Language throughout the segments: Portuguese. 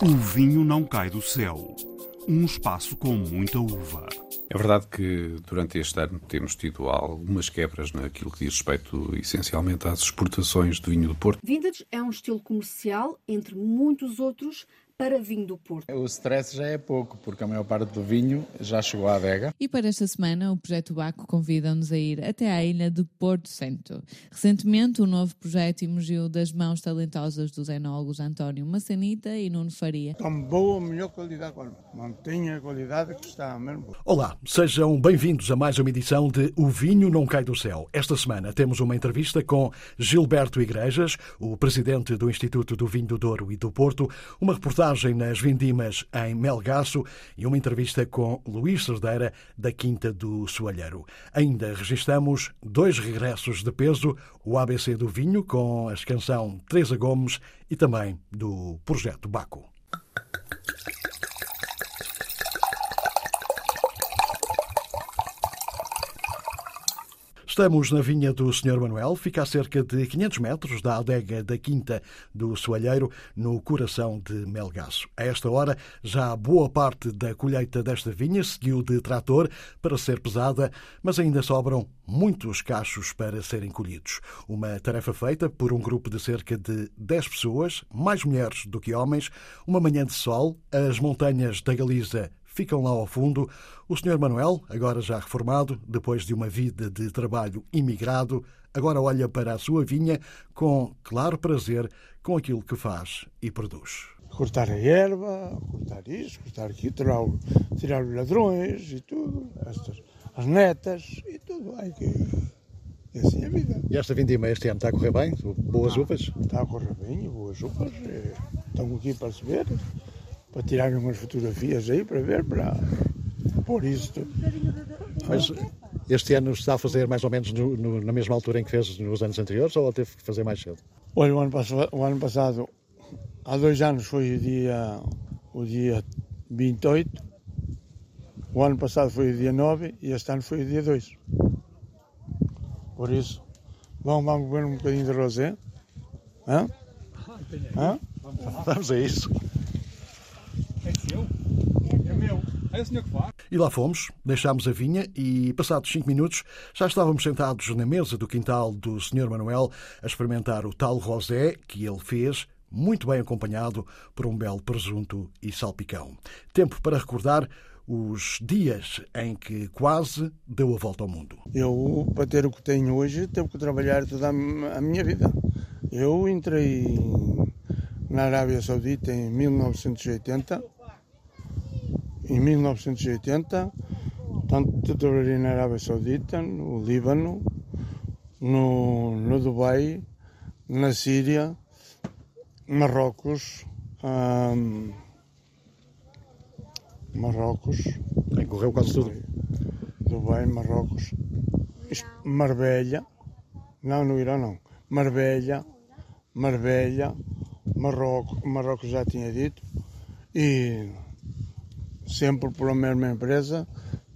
O vinho não cai do céu. Um espaço com muita uva. É verdade que durante este ano temos tido algumas quebras naquilo que diz respeito essencialmente às exportações de vinho do Porto. Vintage é um estilo comercial, entre muitos outros, para vinho do Porto. O stress já é pouco, porque a maior parte do vinho já chegou à adega. E para esta semana, o Projeto Baco convida-nos a ir até à ilha de Porto Santo. Recentemente, o novo projeto emergiu das mãos talentosas dos enólogos António Massanita e Nuno Faria. Com boa, melhor qualidade, mantenha a qualidade que está mesmo. Olá, sejam bem-vindos a mais uma edição de O Vinho Não Cai do Céu. Esta semana temos uma entrevista com Gilberto Igrejas, o presidente do Instituto do Vinho do Douro e do Porto, uma reportagem reportagem nas Vindimas em Melgaço e uma entrevista com Luís Cerdeira, da Quinta do Soalheiro. Ainda registramos dois regressos de peso, o ABC do Vinho, com a canção Teresa Gomes e também do Projeto Baco. Estamos na vinha do Sr. Manuel, fica a cerca de 500 metros da adega da Quinta do Soalheiro, no coração de Melgaço. A esta hora, já boa parte da colheita desta vinha seguiu de trator para ser pesada, mas ainda sobram muitos cachos para serem colhidos. Uma tarefa feita por um grupo de cerca de 10 pessoas, mais mulheres do que homens, uma manhã de sol, as montanhas da Galiza ficam lá ao fundo. O Sr. Manuel, agora já reformado, depois de uma vida de trabalho imigrado, agora olha para a sua vinha com claro prazer com aquilo que faz e produz. Cortar a erva, cortar isso, cortar aquilo, tirar, tirar os ladrões e tudo, estas, as netas e tudo. Ai, que... Assim é a vida. E esta vindima este ano está a correr bem? Boas ah, uvas? Está a correr bem, boas uvas. Estão aqui para se ver para tirar umas fotografias aí para ver, para pôr isto. Mas este ano está a fazer mais ou menos no, no, na mesma altura em que fez nos anos anteriores ou teve que fazer mais cedo? Olha, o ano, passado, o ano passado, há dois anos foi o dia, o dia 28, o ano passado foi o dia 9 e este ano foi o dia 2. Por isso, vamos, vamos beber um bocadinho de rosé? Hã? Hã? Vamos a isso. É o senhor que faz. E lá fomos, deixámos a vinha e, passados cinco minutos, já estávamos sentados na mesa do quintal do Sr. Manuel a experimentar o tal rosé que ele fez, muito bem acompanhado por um belo presunto e salpicão. Tempo para recordar os dias em que quase deu a volta ao mundo. Eu, para ter o que tenho hoje, tenho que trabalhar toda a minha vida. Eu entrei na Arábia Saudita em 1980 em 1980, tanto trabalhei na Arábia Saudita, no Líbano, no, no Dubai, na Síria, Marrocos, hum, Marrocos. Correu quase tudo. Dubai, Marrocos, Marbella, não, no Irã não, Marbella, Marbella, Marrocos, Marrocos já tinha dito, e sempre pela mesma empresa,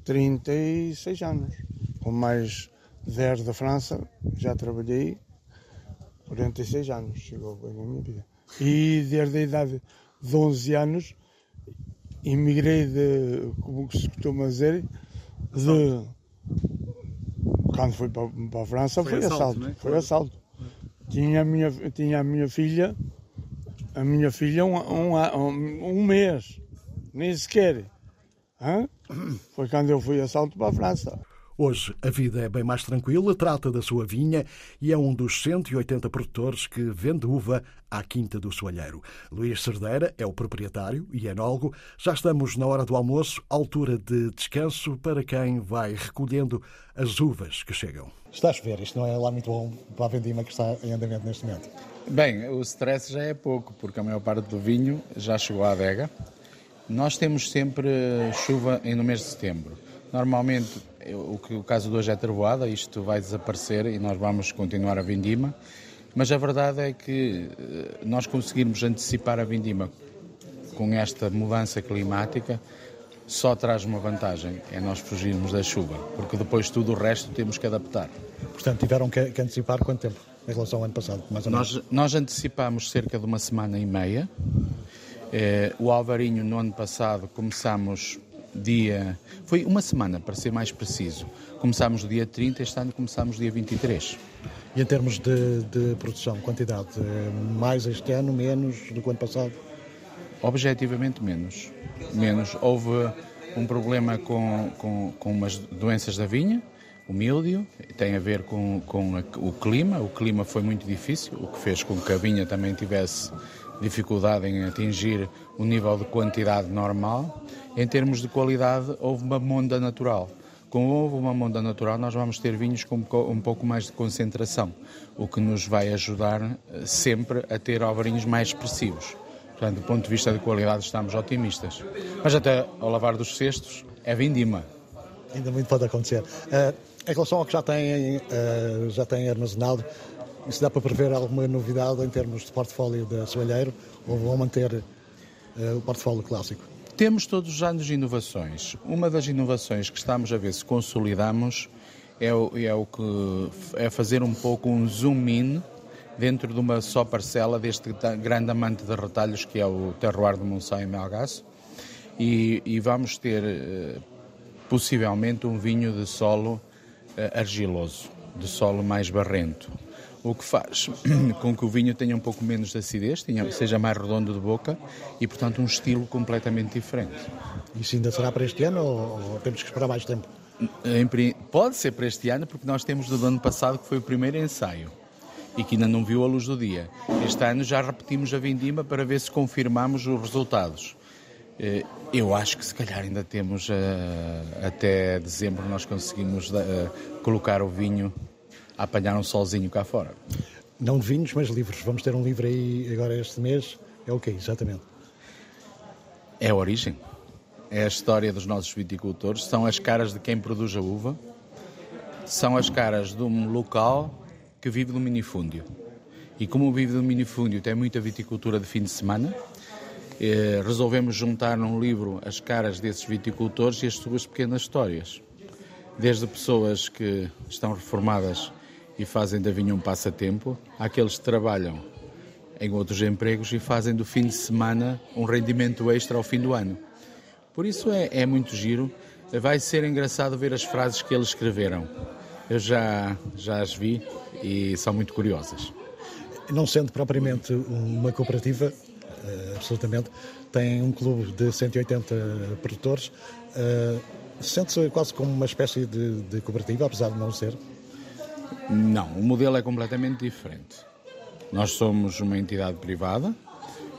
36 anos. Com mais 10 da França, já trabalhei 46 anos, chegou bem na minha vida. E desde a idade de 11 anos, emigrei de, como se costuma dizer, de. Quando fui para, para a França, foi, foi assalto. assalto né? Foi assalto. Tinha a minha, tinha a minha filha, a minha filha um, um, um mês nem sequer. Hã? Foi quando eu fui a salto para a França. Hoje a vida é bem mais tranquila, trata da sua vinha e é um dos 180 produtores que vende uva à Quinta do Soalheiro. Luís Cerdeira é o proprietário e enólogo. Já estamos na hora do almoço, altura de descanso para quem vai recolhendo as uvas que chegam. Está a chover, isto não é lá muito bom para a vendima que está em andamento neste momento. Bem, o stress já é pouco, porque a maior parte do vinho já chegou à adega nós temos sempre chuva no mês de setembro. Normalmente, o, o caso de hoje é trevoada, isto vai desaparecer e nós vamos continuar a vindima, mas a verdade é que eh, nós conseguirmos antecipar a vindima com esta mudança climática só traz uma vantagem, é nós fugirmos da chuva, porque depois tudo o resto temos que adaptar. Portanto, tiveram que, que antecipar quanto tempo em relação ao ano passado, mais ou menos? Nós, nós antecipamos cerca de uma semana e meia, o Alvarinho, no ano passado, começamos dia. Foi uma semana, para ser mais preciso. Começámos dia 30, este ano começámos dia 23. E em termos de, de produção, quantidade, eh, mais este ano, menos do que o ano passado? Objetivamente menos. Menos. Houve um problema com, com, com umas doenças da vinha, o míldio, tem a ver com, com a, o clima. O clima foi muito difícil, o que fez com que a vinha também tivesse dificuldade em atingir o nível de quantidade normal. Em termos de qualidade, houve uma monda natural. Como houve uma monda natural, nós vamos ter vinhos com um pouco mais de concentração, o que nos vai ajudar eh, sempre a ter alvarinhos mais expressivos. Portanto, do ponto de vista de qualidade, estamos otimistas. Mas até ao lavar dos cestos, é vindima. Ainda muito pode acontecer. Uh, em relação ao que já têm, uh, já têm armazenado, isso dá para prever alguma novidade em termos de portfólio da Soalheiro ou vão manter uh, o portfólio clássico? Temos todos os anos inovações. Uma das inovações que estamos a ver se consolidamos é o, é o que é fazer um pouco um zoom in dentro de uma só parcela deste grande amante de retalhos que é o terroir de Monção e Melgaço e, e, vamos ter eh, possivelmente um vinho de solo eh, argiloso, de solo mais barrento o que faz com que o vinho tenha um pouco menos de acidez, tenha, seja mais redondo de boca e, portanto, um estilo completamente diferente. Isso ainda será para este ano ou, temos que esperar mais tempo? Pode ser para este ano, porque nós temos do ano passado, que foi o primeiro ensaio e que ainda não viu a luz do dia. Este ano já repetimos a vindima para ver se confirmamos os resultados. Eh, eu acho que se calhar ainda temos eh, até dezembro nós conseguimos eh, colocar o vinho a apanhar um solzinho cá fora. Não de vinhos, mas livros. Vamos ter um livro aí agora este mês. É o quê, exatamente? É a origem. É a história dos nossos viticultores. São as caras de quem produz a uva. São as caras de um local que vive do minifúndio. E como vive do minifúndio tem muita viticultura de fim de semana, eh, resolvemos juntar num livro as caras desses viticultores e as suas pequenas histórias. Desde pessoas que estão reformadas e fazem da vinha um passatempo, àqueles que trabalham em outros empregos e fazem do fim de semana um rendimento extra ao fim do ano. Por isso é, é muito giro. Vai ser engraçado ver as frases que eles escreveram. Eu já, já as vi e são muito curiosas. Não sendo propriamente uma cooperativa, uh, absolutamente, tem um clube de 180 produtores. Uh, Sente-se quase como uma espécie de, de cooperativa, apesar de não ser? Não, o modelo é completamente diferente. Nós somos uma entidade privada,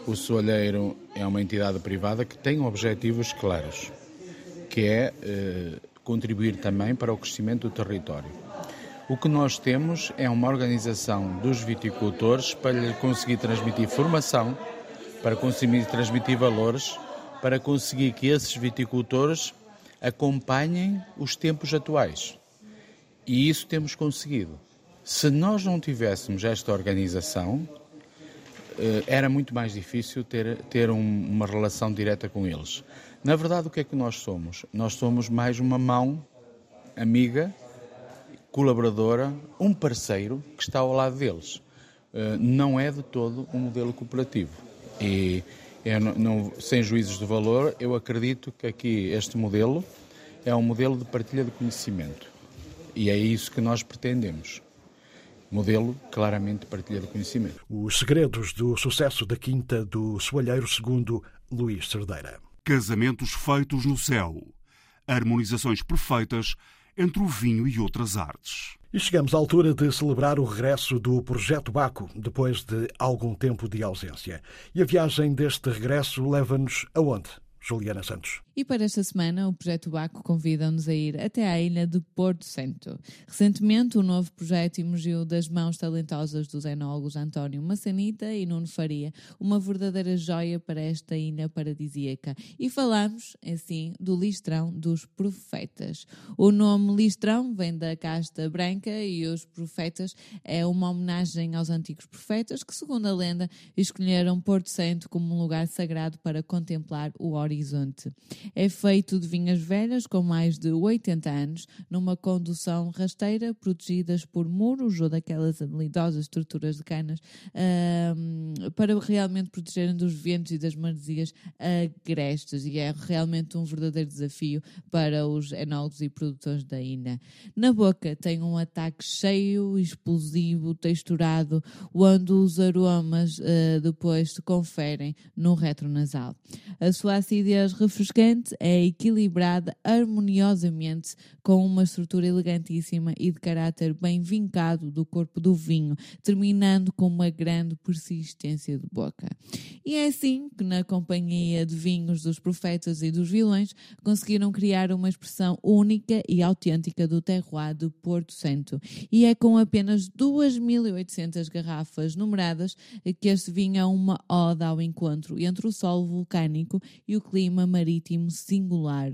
o Soalheiro é uma entidade privada que tem objetivos claros, que é eh, contribuir também para o crescimento do território. O que nós temos é uma organização dos viticultores para conseguir transmitir formação, para conseguir transmitir valores, para conseguir que esses viticultores acompanhem os tempos atuais. E isso temos conseguido. Se nós não tivéssemos esta organização, eh, era muito mais difícil ter, ter um, uma relação direta com eles. Na verdade, o que é que nós somos? Nós somos mais uma mão amiga, colaboradora, um parceiro que está ao lado deles. Eh, não é de todo um modelo cooperativo. E não, não, sem juízos de valor, eu acredito que aqui este modelo é um modelo de partilha de conhecimento. E é isso que nós pretendemos. Modelo claramente partilha de conhecimento. Os segredos do sucesso da Quinta do Soalheiro, segundo Luís Cerdeira. Casamentos feitos no céu. Harmonizações perfeitas entre o vinho e outras artes. E chegamos à altura de celebrar o regresso do Projeto Baco, depois de algum tempo de ausência. E a viagem deste regresso leva-nos aonde? Juliana Santos. E para esta semana, o Projeto Baco convida-nos a ir até à ilha de Porto Santo. Recentemente, o novo projeto emergiu das mãos talentosas dos enólogos António Massanita e Nuno Faria, uma verdadeira joia para esta ilha paradisíaca. E falamos, assim, do listrão dos profetas. O nome listrão vem da casta branca e os profetas é uma homenagem aos antigos profetas que, segundo a lenda, escolheram Porto Santo como um lugar sagrado para contemplar o horizonte horizonte. É feito de vinhas velhas com mais de 80 anos, numa condução rasteira, protegidas por muros ou daquelas habilidosas estruturas de canas, para realmente protegerem dos ventos e das maresias agrestes. E é realmente um verdadeiro desafio para os enólogos e produtores da INA. Na boca tem um ataque cheio, explosivo, texturado, onde os aromas uh, depois se conferem no retronasal. A sua acidez refrescante é equilibrada harmoniosamente com uma estrutura elegantíssima e de caráter bem vincado do corpo do vinho, terminando com uma grande persistência de boca. E é assim que, na companhia de vinhos dos profetas e dos vilões, conseguiram criar uma expressão única e autêntica do terroir de Porto Santo. E é com apenas 2.800 garrafas numeradas que este vinho é uma oda ao encontro entre o solo vulcânico e o clima marítimo singular.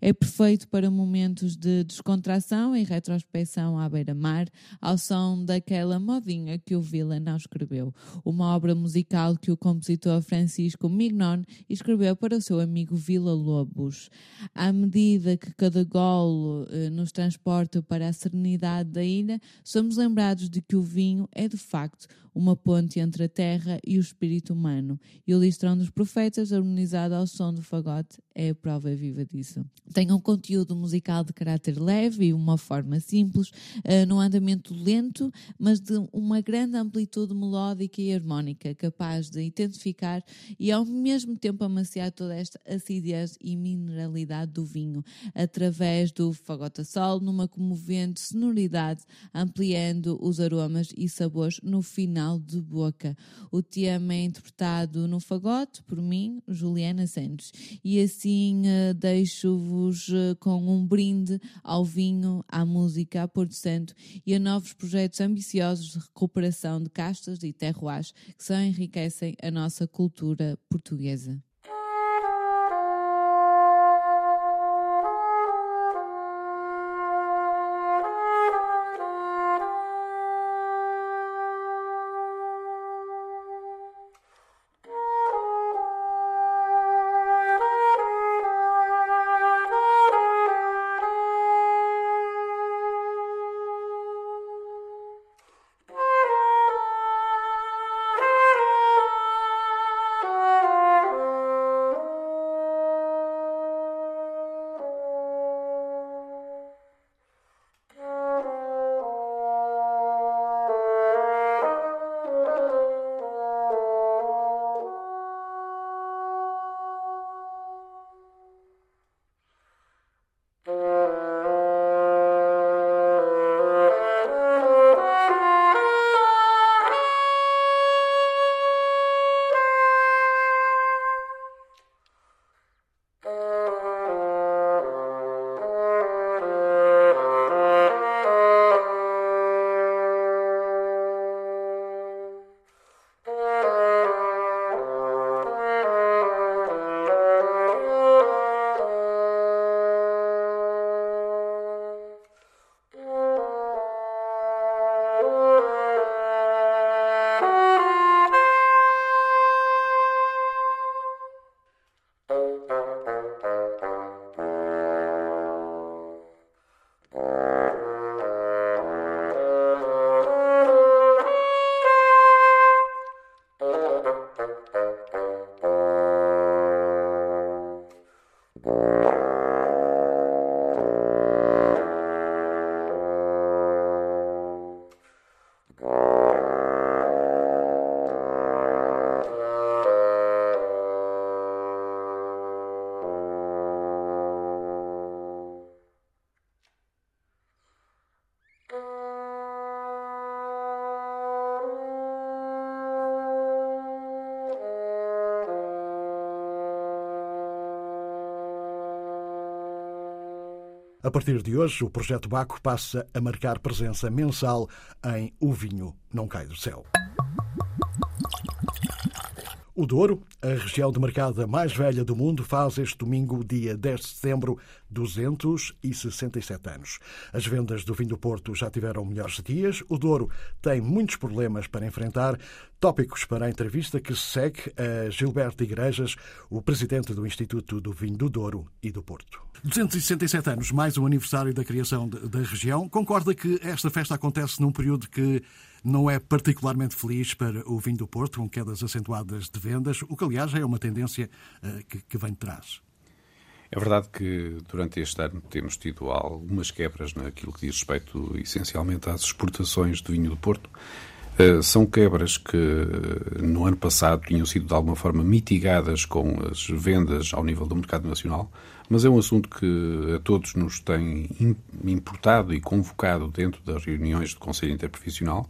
É perfeito para momentos de descontração e retrospecção à beira-mar, ao som daquela modinha que o Villa não escreveu, uma obra musical que o compositor Francisco Mignon escreveu para o seu amigo Villa Lobos. À medida que cada golo eh, nos transporta para a serenidade da ilha, somos lembrados de que o vinho é de facto uma ponte entre a terra e o espírito humano, e o listrão dos profetas, harmonizado ao som do fagote, é a prova viva disso. Tem um conteúdo musical de caráter leve e uma forma simples, uh, num andamento lento, mas de uma grande amplitude melódica e harmónica, capaz de identificar e ao mesmo tempo amaciar toda esta acidez e mineralidade do vinho, através do fagote a sol, numa comovente sonoridade, ampliando os aromas e sabores no final de boca. O tema é interpretado no fagote por mim, Juliana Santos, e assim uh, deixo-vos uh, com um brinde ao vinho, à música, a Porto Santo e a novos projetos ambiciosos de recuperação de castas e terroirs que só enriquecem a nossa cultura portuguesa. A partir de hoje, o Projeto Baco passa a marcar presença mensal em O Vinho Não Cai do Céu. O Douro, a região de mercado mais velha do mundo, faz este domingo, dia 10 de setembro, 267 anos. As vendas do vinho do Porto já tiveram melhores dias. O Douro tem muitos problemas para enfrentar. Tópicos para a entrevista que segue a Gilberto Igrejas, o presidente do Instituto do Vinho do Douro e do Porto. 267 anos, mais um aniversário da criação da região. Concorda que esta festa acontece num período que não é particularmente feliz para o vinho do Porto, com quedas acentuadas de vendas, o que, aliás, é uma tendência uh, que, que vem de trás. É verdade que durante este ano temos tido algumas quebras naquilo que diz respeito essencialmente às exportações de vinho do Porto. Uh, são quebras que no ano passado tinham sido de alguma forma mitigadas com as vendas ao nível do mercado nacional, mas é um assunto que a todos nos tem importado e convocado dentro das reuniões do Conselho Interprofissional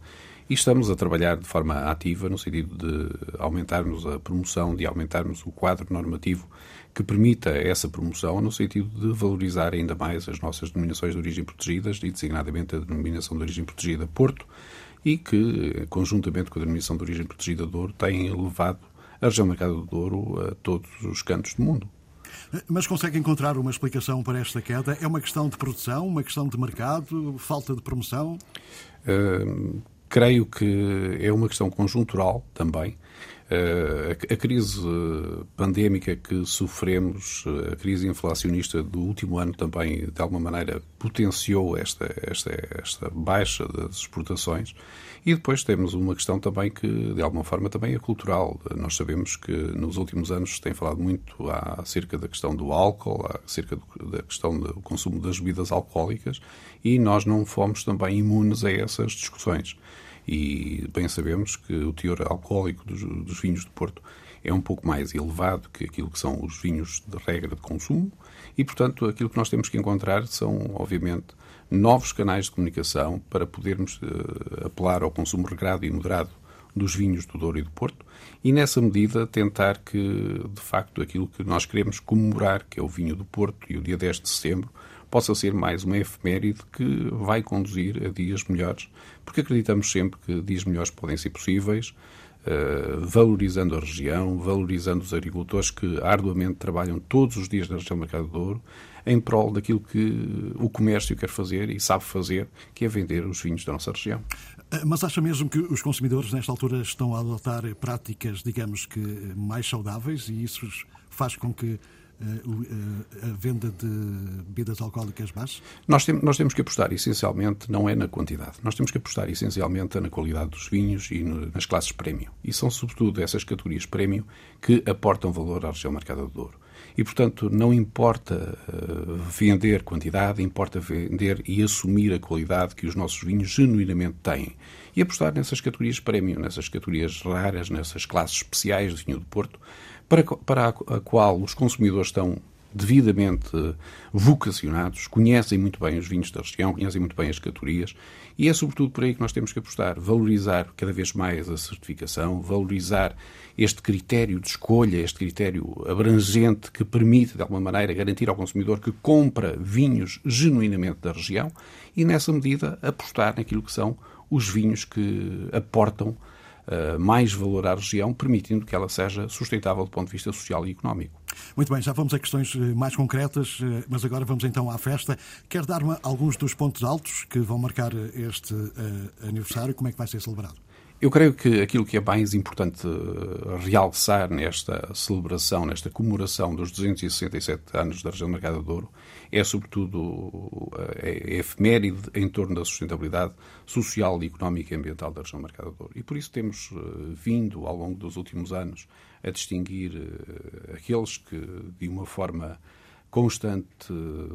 e estamos a trabalhar de forma ativa no sentido de aumentarmos a promoção, de aumentarmos o quadro normativo que permita essa promoção no sentido de valorizar ainda mais as nossas denominações de origem protegidas e designadamente a denominação de origem protegida Porto e que, conjuntamente com a denominação de origem protegida Douro, tem elevado a região mercado do Douro a todos os cantos do mundo. Mas consegue encontrar uma explicação para esta queda? É uma questão de produção, uma questão de mercado, falta de promoção? Uh, creio que é uma questão conjuntural também. Uh, a, crise pandémica que sofremos, a crise inflacionista do último ano também, de alguma maneira, potenciou esta, esta, esta baixa das exportações e depois temos uma questão também que, de alguma forma, também é cultural. Nós sabemos que nos últimos anos se tem falado muito acerca da questão do álcool, acerca da questão do consumo das bebidas alcoólicas e nós não fomos também imunes a essas discussões. E bem sabemos que o teor alcoólico dos, dos vinhos do Porto é um pouco mais elevado que aquilo que são os vinhos de regra de consumo. E, portanto, aquilo que nós temos que encontrar são, obviamente, novos canais de comunicação para podermos uh, apelar ao consumo regrado e moderado dos vinhos do Douro e do Porto e, nessa medida, tentar que, de facto, aquilo que nós queremos comemorar, que é o vinho do Porto e o dia 10 de setembro, possa ser mais uma efeméride que vai conduzir a dias melhores, porque acreditamos sempre que dias melhores podem ser possíveis, uh, valorizando a região, valorizando os agricultores que arduamente trabalham todos os dias na região do Mercado do Douro, em prol daquilo que o comércio quer fazer e sabe fazer, que é vender os vinhos da nossa região. Eh, mas acha mesmo que os consumidores, nesta altura, estão a adotar práticas, digamos que, mais saudáveis e isso faz com que eh, eh, a venda de bebidas alcoólicas baixas? Nós, tem, nós temos que apostar essencialmente, não é na quantidade, nós temos que apostar essencialmente na qualidade dos vinhos e no, nas classes prémio. E são sobretudo essas categorias prémio que aportam valor à região marcada de ouro. E, portanto, não importa uh, vender quantidade, importa vender e assumir a qualidade que os nossos vinhos genuinamente têm. E apostar nessas categorias prémio, nessas categorias raras, nessas classes especiais de vinho do Porto, para, para a, qual os consumidores estão devidamente vocacionados, conhecem muito bem os vinhos da região, conhecem muito bem as categorias e é sobretudo por aí que nós temos que apostar, valorizar cada vez mais a certificação, valorizar este critério de escolha, este critério abrangente que permite, de alguma maneira, garantir ao consumidor que compra vinhos genuinamente da região e, nessa medida, apostar naquilo que são os vinhos que aportam uh, mais valor à região, permitindo que ela seja sustentável do ponto de vista social e económico. Muito bem, já vamos a questões eh, mais concretas, eh, mas agora vamos então à festa. Quer dar-me alguns dos pontos altos que vão marcar este uh, aniversário? Como é que vai ser celebrado? Eu creio que aquilo que é mais importante realçar nesta celebração, nesta comemoração dos 267 anos da região do Mercado de Douro, é sobretudo a efeméride em torno da sustentabilidade social, económica e ambiental da região do Mercado de Douro. E por isso temos vindo, ao longo dos últimos anos, a distinguir uh, aqueles que, de uma forma constante,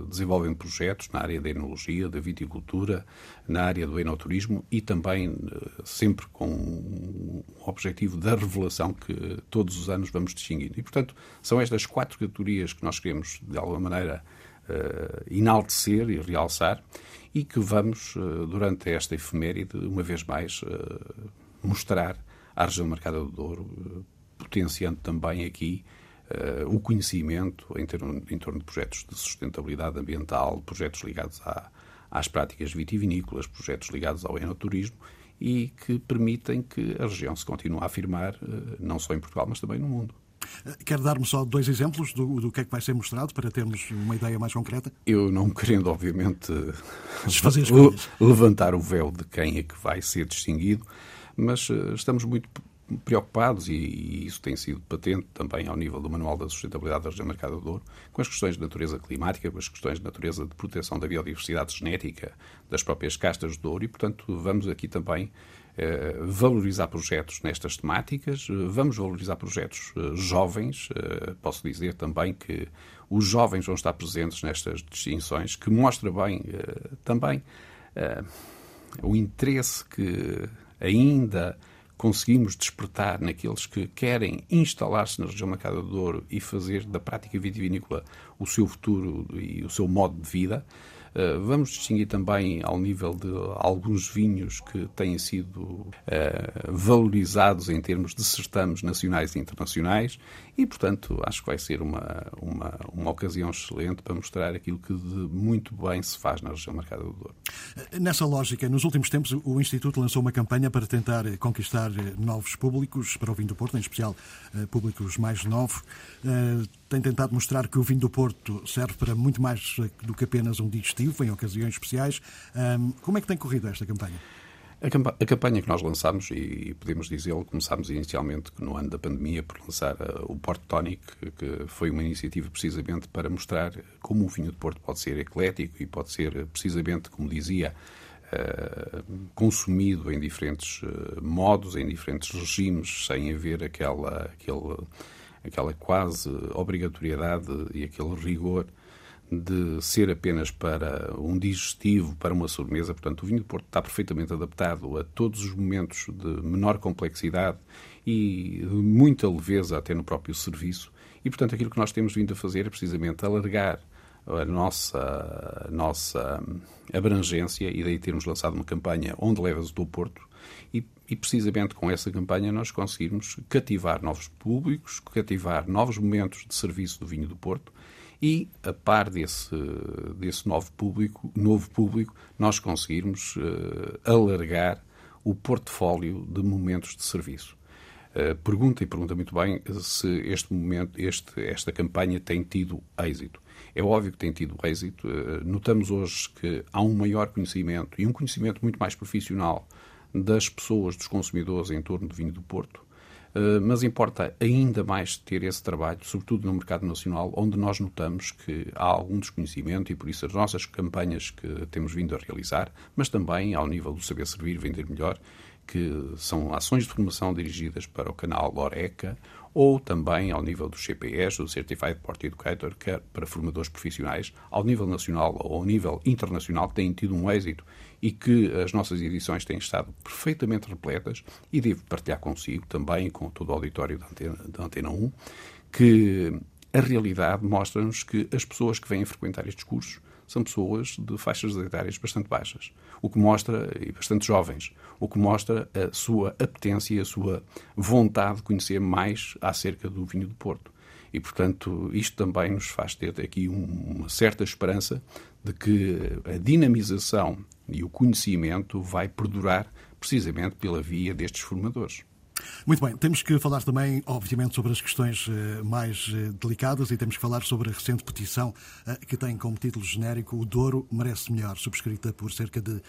desenvolvem projetos na área da enologia, da viticultura, na área do enoturismo e também sempre com um objetivo da revelação que todos os anos vamos distinguindo. E, portanto, são estas quatro categorias que nós queremos, de alguma maneira, uh, enaltecer e realçar e que vamos, durante esta efeméride, uma vez mais, mostrar à região marcada do Douro potenciando também aqui uh, o conhecimento em, termo, em torno de projetos de sustentabilidade ambiental, projetos ligados à, às práticas vitivinícolas, projetos ligados ao enoturismo e que permitem que a região se continue a afirmar, não só em Portugal, mas também no mundo. Quer dar-me só dois exemplos do, do que é que vai ser mostrado para termos uma ideia mais concreta? Eu não querendo, obviamente, levantar o véu de quem é que vai ser distinguido, mas estamos muito preocupados, e, isso tem sido patente também ao nível do Manual da Sustentabilidade da Região Mercado do Douro, com as questões de natureza climática, com as questões de natureza de proteção da biodiversidade genética das próprias castas do Douro, e, portanto, vamos aqui também eh, valorizar projetos nestas temáticas, vamos valorizar projetos eh, jovens. Eh, posso dizer também que os jovens vão estar presentes nestas distinções, que mostra bem também o interesse que ainda conseguimos despertar naqueles que querem instalar-se na região Mercado do Douro e fazer da prática vitivinícola o seu futuro e o seu modo de vida. Eh, vamos distinguir também ao nível de alguns vinhos que têm sido uh, valorizados em termos de certames nacionais e internacionais e, portanto, acho que vai ser uma, uma, uma ocasião excelente para mostrar aquilo que de muito bem se faz na região Mercado do Douro. Nessa lógica, nos últimos tempos o Instituto lançou uma campanha para tentar conquistar novos públicos para o vinho do Porto, em especial públicos mais novos tem tentado mostrar que o vinho do Porto serve para muito mais do que apenas um digestivo, em ocasiões especiais. Como é que tem corrido esta campanha? A, campanha que nós lançámos, e podemos dizê-lo, começámos inicialmente no ano da pandemia por lançar uh, o Porto Tonic, que foi uma iniciativa precisamente para mostrar como o vinho de Porto pode ser eclético e pode ser precisamente, como dizia, uh, consumido em diferentes modos, em diferentes regimes, sem haver aquela, aquele aquela quase obrigatoriedade e aquele rigor de ser apenas para um digestivo, para uma sobremesa. Portanto, o vinho de Porto está perfeitamente adaptado a todos os momentos de menor complexidade e muita leveza até no próprio serviço. E, portanto, aquilo que nós temos vindo a fazer é precisamente alargar a nossa, a nossa abrangência e daí termos lançado uma campanha Onde Levas o Teu Porto e e precisamente com essa campanha nós conseguimos cativar novos públicos, cativar novos momentos de serviço do vinho do Porto e, a par desse, desse novo, público, novo público, nós conseguirmos uh, alargar o portfólio de momentos de serviço. Uh, pergunta e pergunta muito bem se este momento, este, esta campanha tem tido êxito. É óbvio que tem tido êxito. Uh, notamos hoje que há um maior conhecimento e um conhecimento muito mais profissional das pessoas, dos consumidores em torno do vinho do Porto, eh, mas importa ainda mais ter esse trabalho, sobretudo no mercado nacional, onde nós notamos que há algum desconhecimento e por isso as nossas campanhas que temos vindo a realizar, mas também ao nível do saber servir, vender melhor, que são ações de formação dirigidas para o canal Loreca ou também ao nível do CPS, do Certified Port Educator, quer para formadores profissionais, ao nível nacional ou ao nível internacional, que têm tido um êxito e que as nossas edições têm estado perfeitamente repletas. E devo partilhar consigo também, com todo o auditório da Antena, da Antena 1, que a realidade mostra-nos que as pessoas que vêm frequentar estes cursos são pessoas de faixas etárias bastante baixas, o que mostra, e bastante jovens, o que mostra a sua apetência e a sua vontade de conhecer mais acerca do vinho do Porto. E, portanto, isto também nos faz ter aqui uma certa esperança de que a dinamização e o conhecimento vai perdurar precisamente pela via destes formadores. Muito bem, temos que falar também, obviamente, sobre as questões eh, mais eh, delicadas e temos que falar sobre a recente petição eh, que tem como título genérico O Douro Merece Melhor, subscrita por cerca de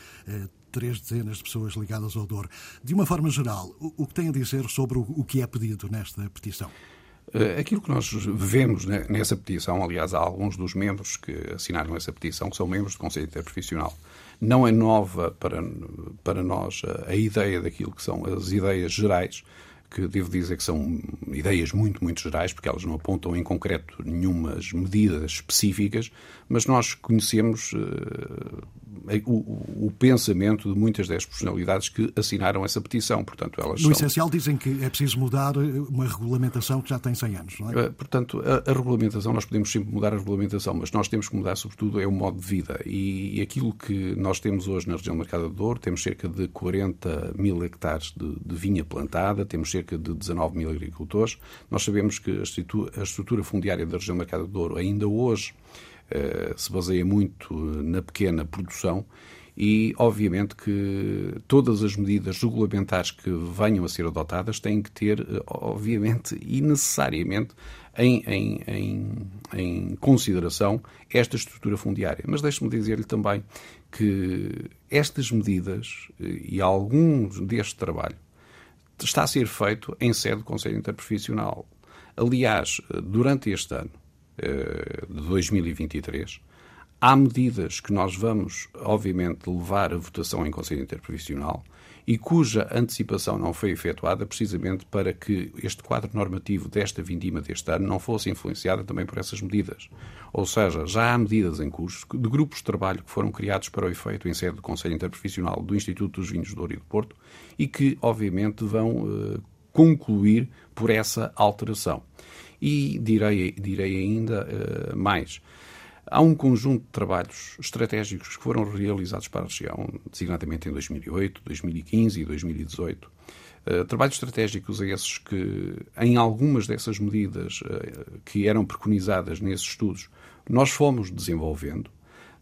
três dezenas de pessoas ligadas ao Douro. De uma forma geral, o que tem a dizer sobre o que é pedido nesta petição? Aquilo que nós vemos nessa petição, aliás, há alguns dos membros que assinaram essa petição que são membros do Conselho Interprofissional. Não é nova para, para nós a, ideia daquilo que são as ideias gerais, que devo dizer que são ideias muito, muito gerais, porque elas não apontam em concreto nenhumas medidas específicas, mas nós conhecemos uh, o, o, pensamento de muitas das personalidades que assinaram essa petição. Portanto, elas no são... essencial dizem que é preciso mudar uma regulamentação que já tem 100 anos, não é? Uh, portanto, a, a, regulamentação, nós podemos sempre mudar a regulamentação, mas nós temos que mudar, sobretudo, é o modo de vida. E, e aquilo que nós temos hoje na região do Mercado do Douro, temos cerca de 40 mil hectares de, de vinha plantada, temos cerca de 19 mil agricultores. Nós sabemos que a estrutura, fundiária da região do Mercado do Douro ainda hoje eh, se baseia muito na pequena produção e, obviamente, que todas as medidas regulamentares que venham a ser adotadas têm que ter, eh, obviamente e necessariamente, em, em, em, em consideração esta estrutura fundiária. Mas deixe-me dizer-lhe também que estas medidas eh, e alguns deste trabalho está a ser feito em sede do Conselho Interprofissional. Aliás, eh, durante este ano de 2023, Há medidas que nós vamos, obviamente, levar a votação em Conselho Interprofissional e cuja antecipação não foi efetuada precisamente para que este quadro normativo desta vindima deste ano não fosse influenciado também por essas medidas. Ou seja, já há medidas em curso de grupos de trabalho que foram criados para o efeito em sede do Conselho Interprofissional do Instituto dos Vinhos do Douro e do Porto e que, obviamente, vão uh, concluir por essa alteração. E direi, direi ainda uh, mais. Há um conjunto de trabalhos estratégicos que foram realizados para a região, designadamente em 2008, 2015 e 2018. Uh, eh, trabalhos estratégicos esses que, em algumas dessas medidas uh, que eram preconizadas nesses estudos, nós fomos desenvolvendo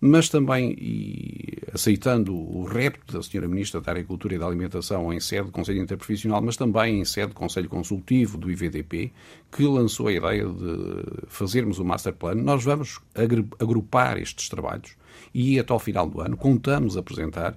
mas também, e aceitando o repto da Sra. Ministra da Agricultura e da Alimentação em sede do Conselho Interprofissional, mas também em sede do Conselho Consultivo do IVDP, que lançou a ideia de fazermos o Master Plan, nós vamos agrupar estes trabalhos e até ao final do ano contamos apresentar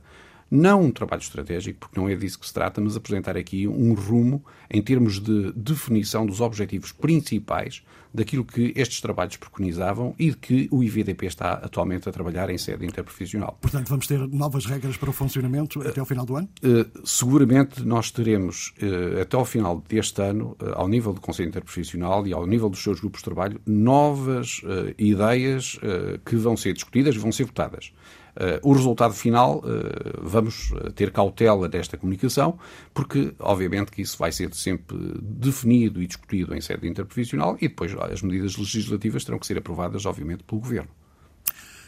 não um trabalho estratégico, porque não é disso que se trata, mas apresentar aqui um rumo em termos de definição dos objetivos principais daquilo que estes trabalhos preconizavam e de que o IVDP está atualmente a trabalhar em sede interprofissional. Portanto, vamos ter novas regras para o funcionamento até ao final do ano? Uh, seguramente nós teremos, uh, até ao final deste ano, uh, ao nível do Conselho Interprofissional e ao nível dos seus grupos de trabalho, novas ideias que vão ser discutidas e vão ser votadas. Uh, o resultado final, uh, vamos ter cautela desta comunicação, porque, obviamente, que isso vai ser sempre definido e discutido em sede interprofissional e depois as medidas legislativas terão que ser aprovadas, obviamente, pelo Governo.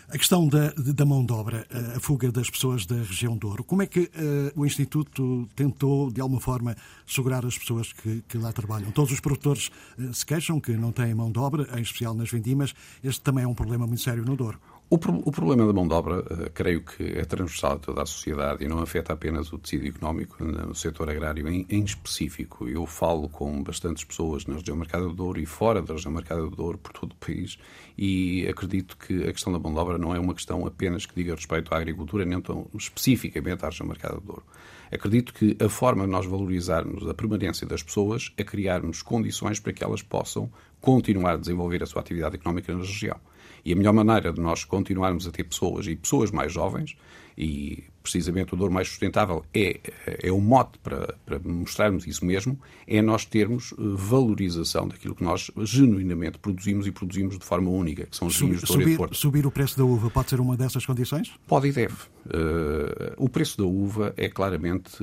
A questão da, da mão de obra, a fuga das pessoas da região Douro, como é que uh, o Instituto tentou, de alguma forma, segurar as pessoas que, que lá trabalham? Todos os produtores uh, se queixam que não têm mão de obra, em especial nas vendimas. Este também é um problema muito sério no Douro. O, o, problema da mão de obra, uh, creio que é transversal a toda a sociedade e não afeta apenas o tecido económico no setor agrário em, em, específico. Eu falo com bastantes pessoas na região Mercado do Douro e fora da região Mercado do Douro, por todo o país, e acredito que a questão da mão de obra não é uma questão apenas que diga respeito à agricultura, nem tão especificamente à região Mercado do Douro. Acredito que a forma de nós valorizarmos a permanência das pessoas é criarmos condições para que elas possam continuar a desenvolver a sua atividade económica na região. E a melhor maneira de nós continuarmos a ter pessoas e pessoas mais jovens, e precisamente o Douro Mais Sustentável é, é o mote para, para mostrarmos isso mesmo, é nós termos eh, valorização daquilo que nós genuinamente produzimos e produzimos de forma única, que são os vinhos subir, Porto. Subir o preço da uva pode ser uma dessas condições? Pode e deve. Uh, o preço da uva é claramente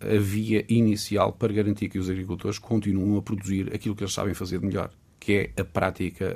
eh, a via inicial para garantir que os agricultores continuam a produzir aquilo que eles sabem fazer de melhor, que é a prática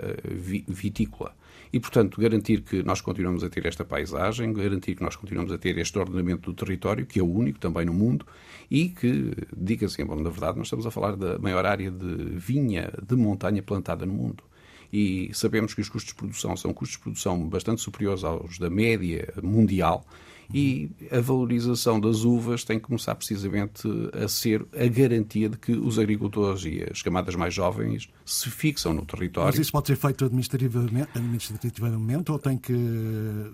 vitícola. E, portanto, garantir que nós continuamos a ter esta paisagem, garantir que nós continuamos a ter este ordenamento do território, que é o único também no mundo, e que, diga-se, bom, na verdade, nós estamos a falar da maior área de vinha de montanha plantada no mundo. E sabemos que os custos de produção são custos de produção bastante superiores aos da média mundial e a valorização das uvas tem que começar precisamente a ser a garantia de que os agricultores e as camadas mais jovens se fixam no território. Mas isso pode ser feito administrativamente, administrativamente ou tem que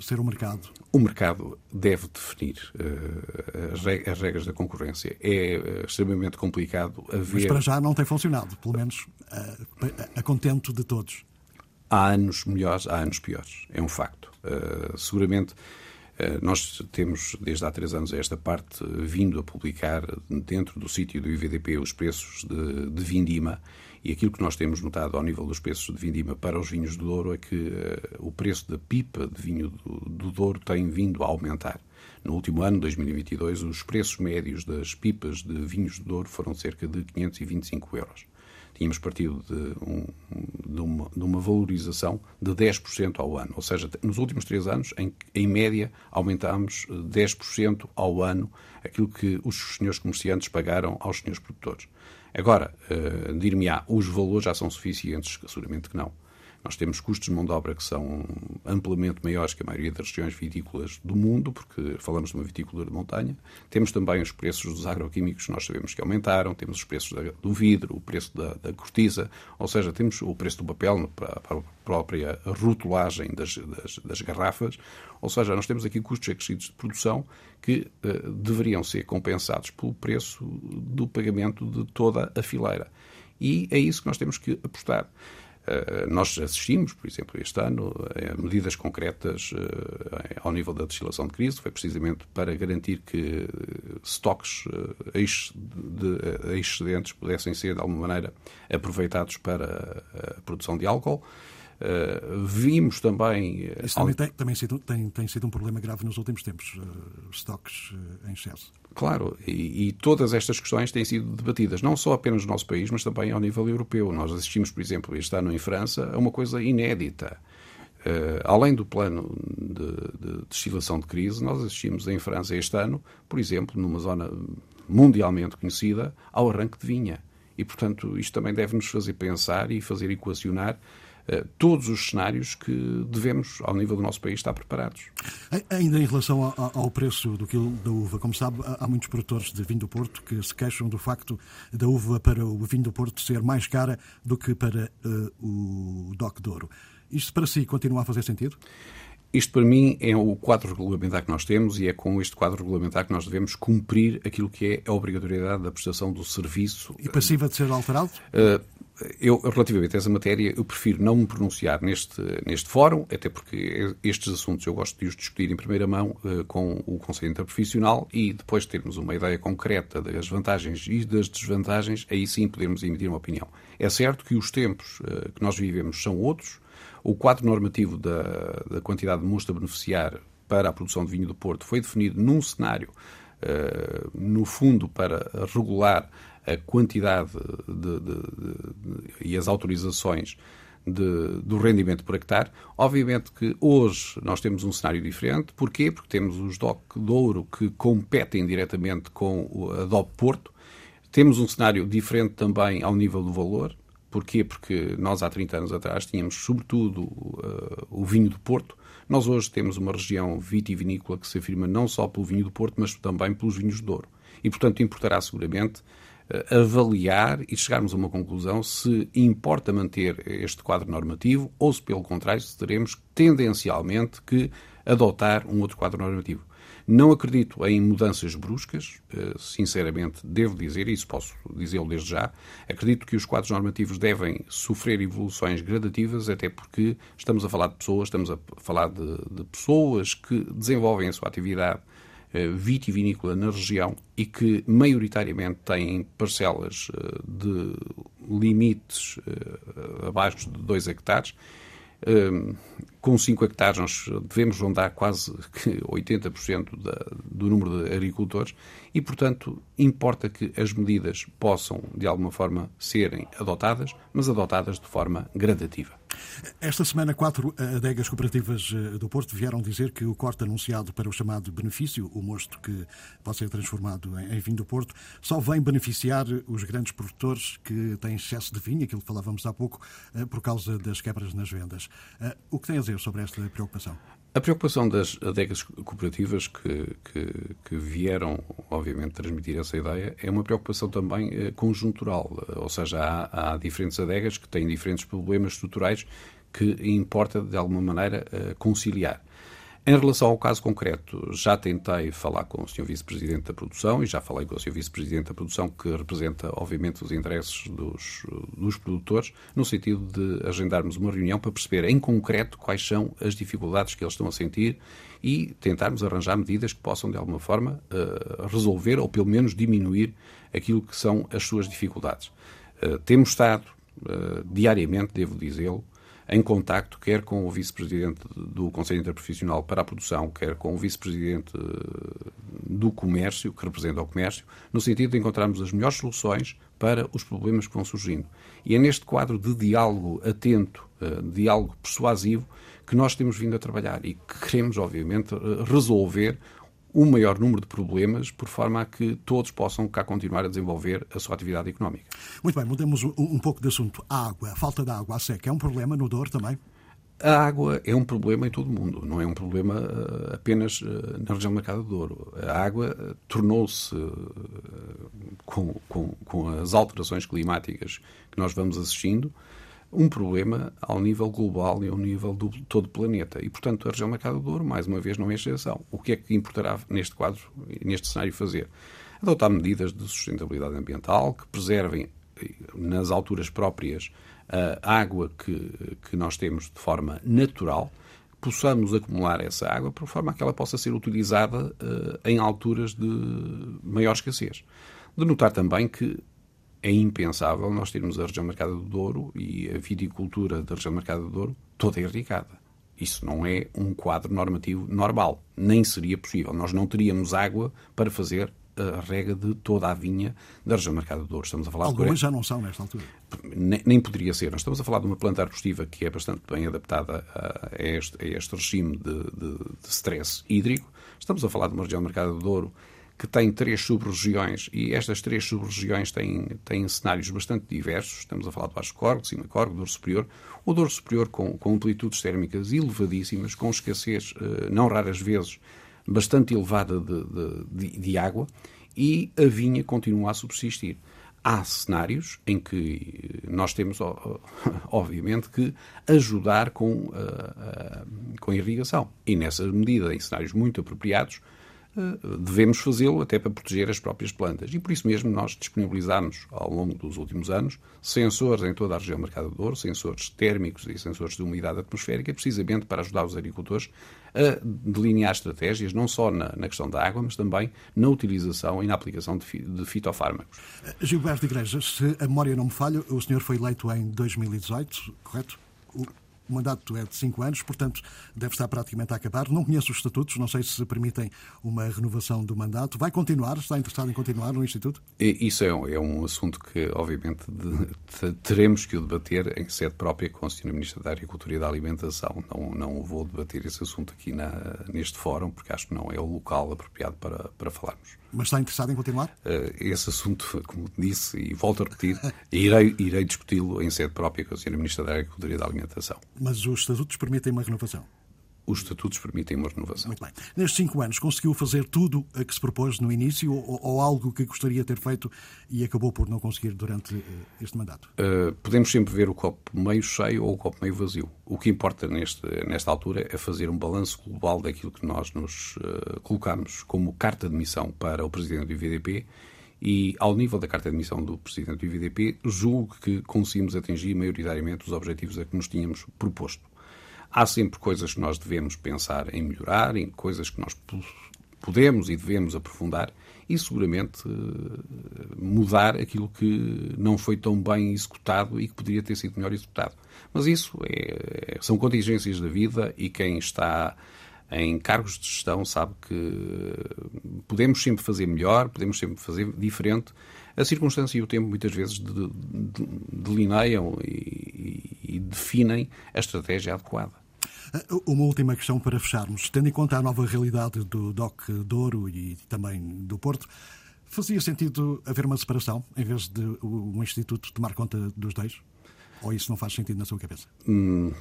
ser o mercado? O mercado deve definir uh, as, regras da concorrência. É uh, extremamente complicado haver... Mas para já não tem funcionado, pelo menos uh, a contento de todos. Há anos melhores, há anos piores. É um facto. seguramente eh, nós temos, desde há três anos a esta parte, vindo a publicar dentro do sítio do IVDP os preços de, de, vindima e aquilo que nós temos notado ao nível dos preços de vindima para os vinhos do Douro é que uh, o preço da pipa de vinho do, do Douro tem vindo a aumentar. No último ano, 2022, os preços médios das pipas de vinhos do Douro foram cerca de 525 euros tínhamos partido de, um, de, uma, de, uma, valorização de 10% ao ano. Ou seja, nos últimos três anos, em, em média, aumentámos 10% ao ano aquilo que os senhores comerciantes pagaram aos senhores produtores. Agora, uh, dir-me-á, os valores já são suficientes? Seguramente que não. Nós temos custos de mão de obra que são amplamente maiores que a maioria das regiões vitícolas do mundo, porque falamos de uma viticultura de montanha. Temos também os preços dos agroquímicos, nós sabemos que aumentaram, temos os preços do vidro, o preço da, da cortiça, ou seja, temos o preço do papel para, para a própria rotulagem das, das, das, garrafas, ou seja, nós temos aqui custos acrescidos de produção que uh, deveriam ser compensados pelo preço do pagamento de toda a fileira. E é isso que nós temos que apostar. Eh, nós assistimos, por exemplo, este ano, a medidas concretas eh, ao nível da destilação de crise, foi precisamente para garantir que estoques eh, excedentes pudessem ser, de alguma maneira, aproveitados para a produção de álcool. Uh, vimos também. Isso também, tem, também sido, tem, tem sido um problema grave nos últimos tempos, uh, estoques uh, em excesso. Claro, e, e, todas estas questões têm sido debatidas, não só apenas no nosso país, mas também ao nível europeu. Nós assistimos, por exemplo, este ano em França, a uma coisa inédita. Uh, além do plano de, de destilação de crise, nós assistimos em França este ano, por exemplo, numa zona mundialmente conhecida, ao arranque de vinha. E, portanto, isto também deve nos fazer pensar e fazer equacionar eh, todos os cenários que devemos, ao nível do nosso país, estar preparados. Ainda em relação ao preço do quilo da uva, como sabe, há muitos produtores de vinho do Porto que se queixam do facto da uva para o vinho do Porto ser mais cara do que para uh, o DOC Douro. Isto para si continua a fazer sentido? Isto, para mim, é o quadro regulamentar que nós temos e é com este quadro regulamentar que nós devemos cumprir aquilo que é a obrigatoriedade da prestação do serviço. E passiva de ser alterado? Uh, eu, relativamente a essa matéria, eu prefiro não me pronunciar neste, neste fórum, até porque estes assuntos eu gosto de os discutir em primeira mão uh, com o Conselho Interprofissional e depois de termos uma ideia concreta das vantagens e das desvantagens, aí sim podemos emitir uma opinião. É certo que os tempos uh, que nós vivemos são outros, o quadro normativo da, da quantidade de monstro a beneficiar para a produção de vinho do Porto foi definido num cenário, uh, no fundo, para regular a quantidade de, de, de, e as autorizações do rendimento por hectare. Obviamente que hoje nós temos um cenário diferente. Porquê? Porque temos os DOC Douro que competem diretamente com a DOP Porto. Temos um cenário diferente também ao nível do valor. Porquê? Porque nós há 30 anos atrás tínhamos sobretudo uh, o vinho do Porto. Nós hoje temos uma região vitivinícola que se afirma não só pelo vinho do Porto, mas também pelos vinhos de Douro. E, portanto, importará seguramente avaliar e chegarmos a uma conclusão se importa manter este quadro normativo ou se, pelo contrário, se teremos tendencialmente que adotar um outro quadro normativo. Não acredito em mudanças bruscas, eh, sinceramente, devo dizer, e isso posso dizê-lo desde já. Acredito que os quadros normativos devem sofrer evoluções gradativas, até porque estamos a falar de pessoas, estamos a falar de, de pessoas que desenvolvem a sua atividade eh, vitivinícola na região e que maioritariamente têm parcelas eh, de limites eh, abaixo de 2 hectares. Com 5 hectares nós devemos rondar quase 80% do número de agricultores e, portanto, importa que as medidas possam, de alguma forma, serem adotadas, mas adotadas de forma gradativa. Esta semana, quatro adegas cooperativas eh, do Porto vieram dizer que o corte anunciado para o chamado benefício, o mosto que pode ser transformado em vinho do Porto, só vem beneficiar os grandes produtores que têm excesso de vinho, aquilo que falávamos há pouco, eh, por causa das quebras nas vendas. Eh, o que tem a dizer sobre esta preocupação? A preocupação das adegas cooperativas que, que, que, vieram, obviamente, transmitir essa ideia é uma preocupação também eh, conjuntural, ou seja, há, há, diferentes adegas que têm diferentes problemas estruturais que importa, de alguma maneira, eh, conciliar. Em relação ao caso concreto, já tentei falar com o Sr. Vice-Presidente da Produção e já falei com o Sr. Vice-Presidente da Produção, que representa, obviamente, os interesses dos, dos produtores, no sentido de agendarmos uma reunião para perceber em concreto quais são as dificuldades que eles estão a sentir e tentarmos arranjar medidas que possam, de alguma forma, uh, resolver ou pelo menos diminuir aquilo que são as suas dificuldades. Uh, temos estado, uh, diariamente, devo dizê-lo, em contacto quer com o vice-presidente do Conselho Interprofissional para a Produção, quer com o vice-presidente eh, do Comércio, que representa o comércio, no sentido de encontrarmos as melhores soluções para os problemas que vão surgindo. E é neste quadro de diálogo atento, eh, diálogo persuasivo, que nós temos vindo a trabalhar e que queremos, obviamente, eh, resolver o maior número de problemas, por forma a que todos possam cá continuar a desenvolver a sua atividade económica. Muito bem, mudamos um, um pouco de assunto. A água, a falta de água a seca é um problema no Douro também? A água é um problema em todo o mundo, não é um problema uh, apenas uh, na região do Mercado do Douro. A água uh, tornou-se, com, com, com, as alterações climáticas que nós vamos assistindo, um problema ao nível global e ao nível do todo o planeta. E, portanto, a região do Mercado do Douro, mais uma vez, não é exceção. O que é que importará neste quadro, neste cenário, fazer? Adotar medidas de sustentabilidade ambiental que preservem, nas alturas próprias, a água que, que nós temos de forma natural, possamos acumular essa água por forma a que ela possa ser utilizada uh, em alturas de maior escassez. De notar também que é impensável nós termos a região Mercado do Douro e a viticultura da região Mercado do Douro toda irrigada. Isso não é um quadro normativo normal, nem seria possível. Nós não teríamos água para fazer a rega de toda a vinha da região Mercado do Douro. Estamos a falar Algumas de... já não são nesta altura. Nem, nem, poderia ser. Nós estamos a falar de uma planta arbustiva que é bastante bem adaptada a, este, a este, regime de, de, de stress hídrico. Estamos a falar de uma região Mercado do Douro que tem três sub-regiões e estas três sub-regiões têm, têm cenários bastante diversos. Estamos a falar do Baixo Corgo, de Cima Corgo, Douro Superior. O Douro Superior com, com amplitudes térmicas elevadíssimas, com escassez, eh, não raras vezes, bastante elevada de, de, de, água e a vinha continua a subsistir. Há cenários em que nós temos, obviamente, que ajudar com a, com irrigação. E, nessa medida, em cenários muito apropriados, eh, devemos fazê-lo até para proteger as próprias plantas. E por isso mesmo nós disponibilizamos, ao longo dos últimos anos, sensores em toda a região do Mercado do Douro, sensores térmicos e sensores de umidade atmosférica, precisamente para ajudar os agricultores a delinear estratégias, não só na, na questão da água, mas também na utilização e na aplicação de, de fitofármacos. Eh, Gilberto Igreja, se a memória não me falha, o senhor foi eleito em 2018, correto? O mandato é de cinco anos, portanto, deve estar praticamente a acabar. Não conheço os estatutos, não sei se permitem uma renovação do mandato. Vai continuar? Está interessado em continuar no Instituto? Isso é um, é um assunto que, obviamente, de, teremos que o debater em sede própria com o Sr. Ministro da Agricultura e da Alimentação. Não, não vou debater esse assunto aqui na, neste fórum, porque acho que não é o local apropriado para, para falarmos. Mas está interessado em continuar? Uh, esse assunto, como disse, e volto a repetir, irei, irei discuti-lo em sede própria com a Sra. Ministra da Agricultura e da Alimentação. Mas os estatutos permitem uma renovação? os estatutos permitem uma renovação. Muito bem. Nestes cinco anos, conseguiu fazer tudo a que se propôs no início ou, ou algo que gostaria de ter feito e acabou por não conseguir durante uh, este mandato? Uh, podemos sempre ver o copo meio cheio ou o copo meio vazio. O que importa neste, nesta altura é fazer um balanço global daquilo que nós nos uh, colocamos como carta de missão para o Presidente do IVDP e, ao nível da carta de missão do Presidente do IVDP, julgo que conseguimos atingir maioritariamente os objetivos a que nos tínhamos proposto. Há sempre coisas que nós devemos pensar em melhorar, em coisas que nós podemos e devemos aprofundar e seguramente eh, mudar aquilo que não foi tão bem executado e que poderia ter sido melhor executado. Mas isso é, são contingências da vida e quem está em cargos de gestão sabe que podemos sempre fazer melhor, podemos sempre fazer diferente. A circunstância e o tempo muitas vezes delineiam e, e definem a estratégia adequada. Uh, uma última questão para fecharmos. Tendo em conta a nova realidade do DOC Douro e também do Porto, fazia sentido haver uma separação em vez de um instituto tomar conta dos dois? Ou isso não faz sentido na sua cabeça? Hum,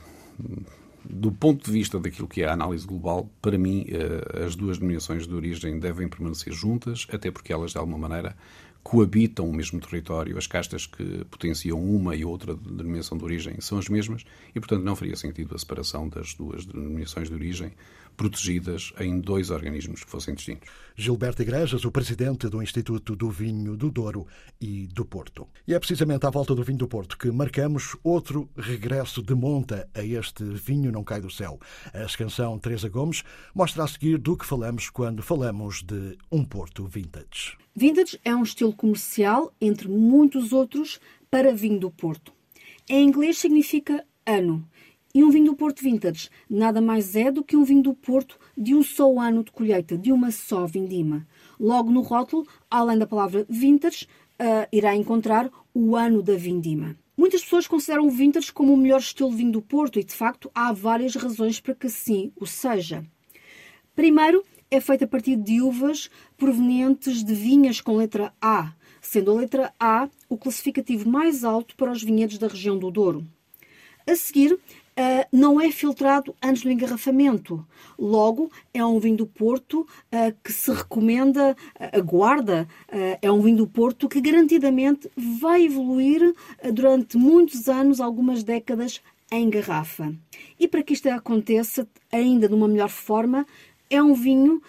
do ponto de vista daquilo que é a análise global, para mim, uh, as duas denominações de origem devem permanecer juntas, até porque elas, de alguma maneira, coabitam o mesmo território, as castas que potenciam uma e outra denominação de origem são as mesmas e, portanto, não faria sentido a separação das duas denominações de origem protegidas em dois organismos que fossem distintos. Gilberto Igrejas, o presidente do Instituto do Vinho do Douro e do Porto. E é precisamente à volta do vinho do Porto que marcamos outro regresso de monta a este vinho não cai do céu. A canção Teresa Gomes mostra a seguir do que falamos quando falamos de um Porto vintage. Vintage é um estilo comercial, entre muitos outros, para vinho do Porto. Em inglês significa ano. E um vinho do Porto Vintage nada mais é do que um vinho do Porto de um só ano de colheita, de uma só vindima. Logo no rótulo, além da palavra vintage, uh, irá encontrar o ano da vindima. Muitas pessoas consideram o vintage como o melhor estilo de vinho do Porto e, de facto, há várias razões para que assim o seja. Primeiro, é feito a partir de uvas provenientes de vinhas com letra A, sendo a letra A o classificativo mais alto para os vinhedos da região do Douro. A seguir, Uh, não é filtrado antes do engarrafamento. Logo, é um vinho do Porto uh, que se recomenda, uh, aguarda, é um vinho do Porto que garantidamente vai evoluir durante muitos anos, algumas décadas, em garrafa. E para que isto aconteça ainda de uma melhor forma, é um vinho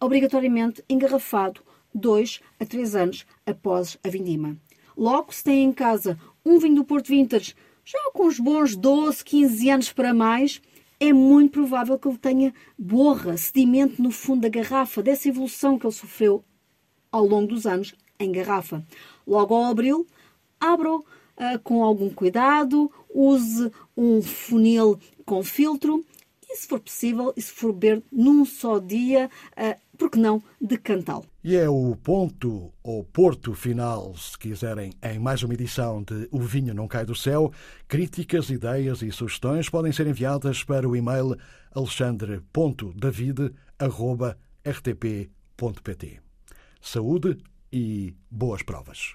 obrigatoriamente engarrafado dois a três anos após a vindima. Logo, se tem em casa um vinho do Porto Vintage já com os bons 12, 15 anos para mais, é muito provável que ele tenha borra, sedimento no fundo da garrafa, dessa evolução que ele sofreu ao longo dos anos em garrafa. Logo ao abril, abra uh, com algum cuidado, use um funil com filtro e, se for possível, e se for beber num só dia, uh, por que não decantá-lo? E é o ponto ou porto final, se quiserem, em mais uma edição de O Vinho Não Cai do Céu. Críticas, ideias e sugestões podem ser enviadas para o e-mail alexandre.david.rtp.pt. Saúde e boas provas.